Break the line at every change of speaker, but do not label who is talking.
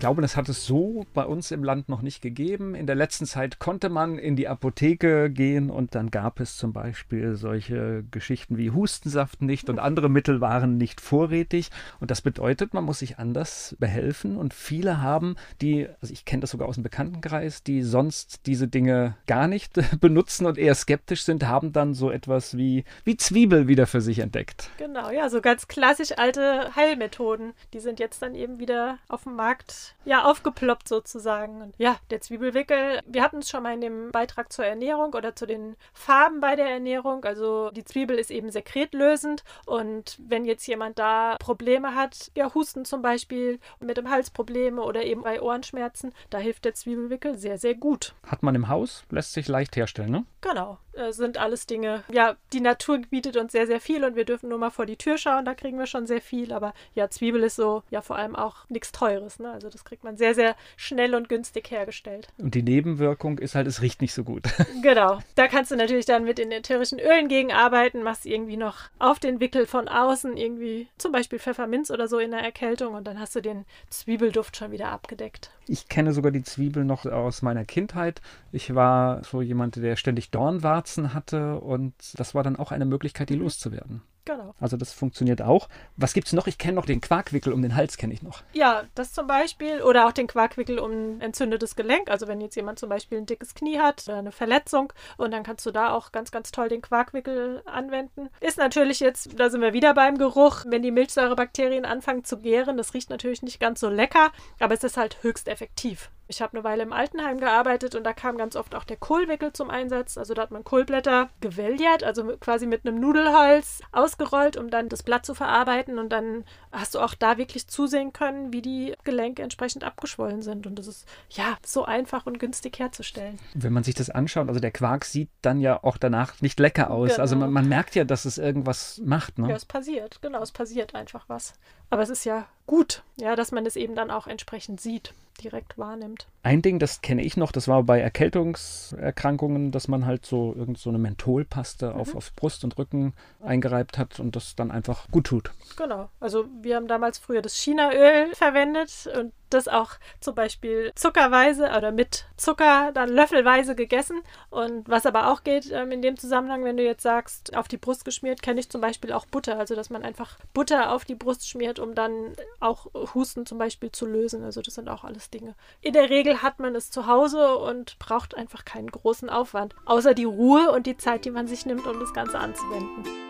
glaube, das hat es so bei uns im Land noch nicht gegeben. In der letzten Zeit konnte man in die Apotheke gehen und dann gab es zum Beispiel solche Geschichten wie Hustensaft nicht und andere Mittel waren nicht vorrätig. Und das bedeutet, man muss sich anders behelfen. Und viele haben, die, also ich kenne das sogar aus dem Bekanntenkreis, die sonst diese Dinge gar nicht benutzen und eher skeptisch sind, haben dann so etwas wie, wie Zwiebel wieder für sich entdeckt.
Genau, ja, so ganz klassisch alte Heilmethoden. Die sind jetzt dann eben wieder auf dem Markt ja, aufgeploppt sozusagen. Und ja, der Zwiebelwickel, wir hatten es schon mal in dem Beitrag zur Ernährung oder zu den Farben bei der Ernährung. Also die Zwiebel ist eben sekretlösend und wenn jetzt jemand da Probleme hat, ja, Husten zum Beispiel, mit dem Halsprobleme oder eben bei Ohrenschmerzen, da hilft der Zwiebelwickel sehr, sehr gut.
Hat man im Haus, lässt sich leicht herstellen, ne?
Genau, äh, sind alles Dinge. Ja, die Natur bietet uns sehr, sehr viel und wir dürfen nur mal vor die Tür schauen, da kriegen wir schon sehr viel. Aber ja, Zwiebel ist so, ja, vor allem auch nichts Teures, ne? Also das das kriegt man sehr, sehr schnell und günstig hergestellt.
Und die Nebenwirkung ist halt, es riecht nicht so gut.
genau. Da kannst du natürlich dann mit den ätherischen Ölen gegen arbeiten, machst irgendwie noch auf den Wickel von außen irgendwie zum Beispiel Pfefferminz oder so in der Erkältung und dann hast du den Zwiebelduft schon wieder abgedeckt.
Ich kenne sogar die Zwiebel noch aus meiner Kindheit. Ich war so jemand, der ständig Dornwarzen hatte und das war dann auch eine Möglichkeit, die mhm. loszuwerden. Genau. Also das funktioniert auch. Was gibt es noch? Ich kenne noch den Quarkwickel um den Hals, kenne ich noch.
Ja, das zum Beispiel. Oder auch den Quarkwickel um ein entzündetes Gelenk. Also wenn jetzt jemand zum Beispiel ein dickes Knie hat oder eine Verletzung und dann kannst du da auch ganz, ganz toll den Quarkwickel anwenden. Ist natürlich jetzt, da sind wir wieder beim Geruch, wenn die Milchsäurebakterien anfangen zu gären, das riecht natürlich nicht ganz so lecker, aber es ist halt höchst effektiv. Ich habe eine Weile im Altenheim gearbeitet und da kam ganz oft auch der Kohlwickel zum Einsatz. Also da hat man Kohlblätter gewelliert, also quasi mit einem Nudelholz ausgerollt, um dann das Blatt zu verarbeiten. Und dann hast du auch da wirklich zusehen können, wie die Gelenke entsprechend abgeschwollen sind. Und das ist ja so einfach und günstig herzustellen.
Wenn man sich das anschaut, also der Quark sieht dann ja auch danach nicht lecker aus. Genau. Also man, man, merkt ja, dass es irgendwas macht. Ne?
Ja, es passiert, genau, es passiert einfach was. Aber es ist ja gut, ja, dass man es eben dann auch entsprechend sieht direkt wahrnimmt.
Ein Ding, das kenne ich noch, das war bei Erkältungserkrankungen, dass man halt so irgend so eine Mentholpaste mhm. auf, auf Brust und Rücken eingereibt hat und das dann einfach gut tut.
Genau. Also wir haben damals früher das Chinaöl verwendet und das auch zum Beispiel zuckerweise oder mit Zucker dann löffelweise gegessen. Und was aber auch geht ähm, in dem Zusammenhang, wenn du jetzt sagst, auf die Brust geschmiert, kenne ich zum Beispiel auch Butter. Also dass man einfach Butter auf die Brust schmiert, um dann auch Husten zum Beispiel zu lösen. Also das sind auch alles Dinge. In der Regel hat man es zu Hause und braucht einfach keinen großen Aufwand, außer die Ruhe und die Zeit, die man sich nimmt, um das Ganze anzuwenden.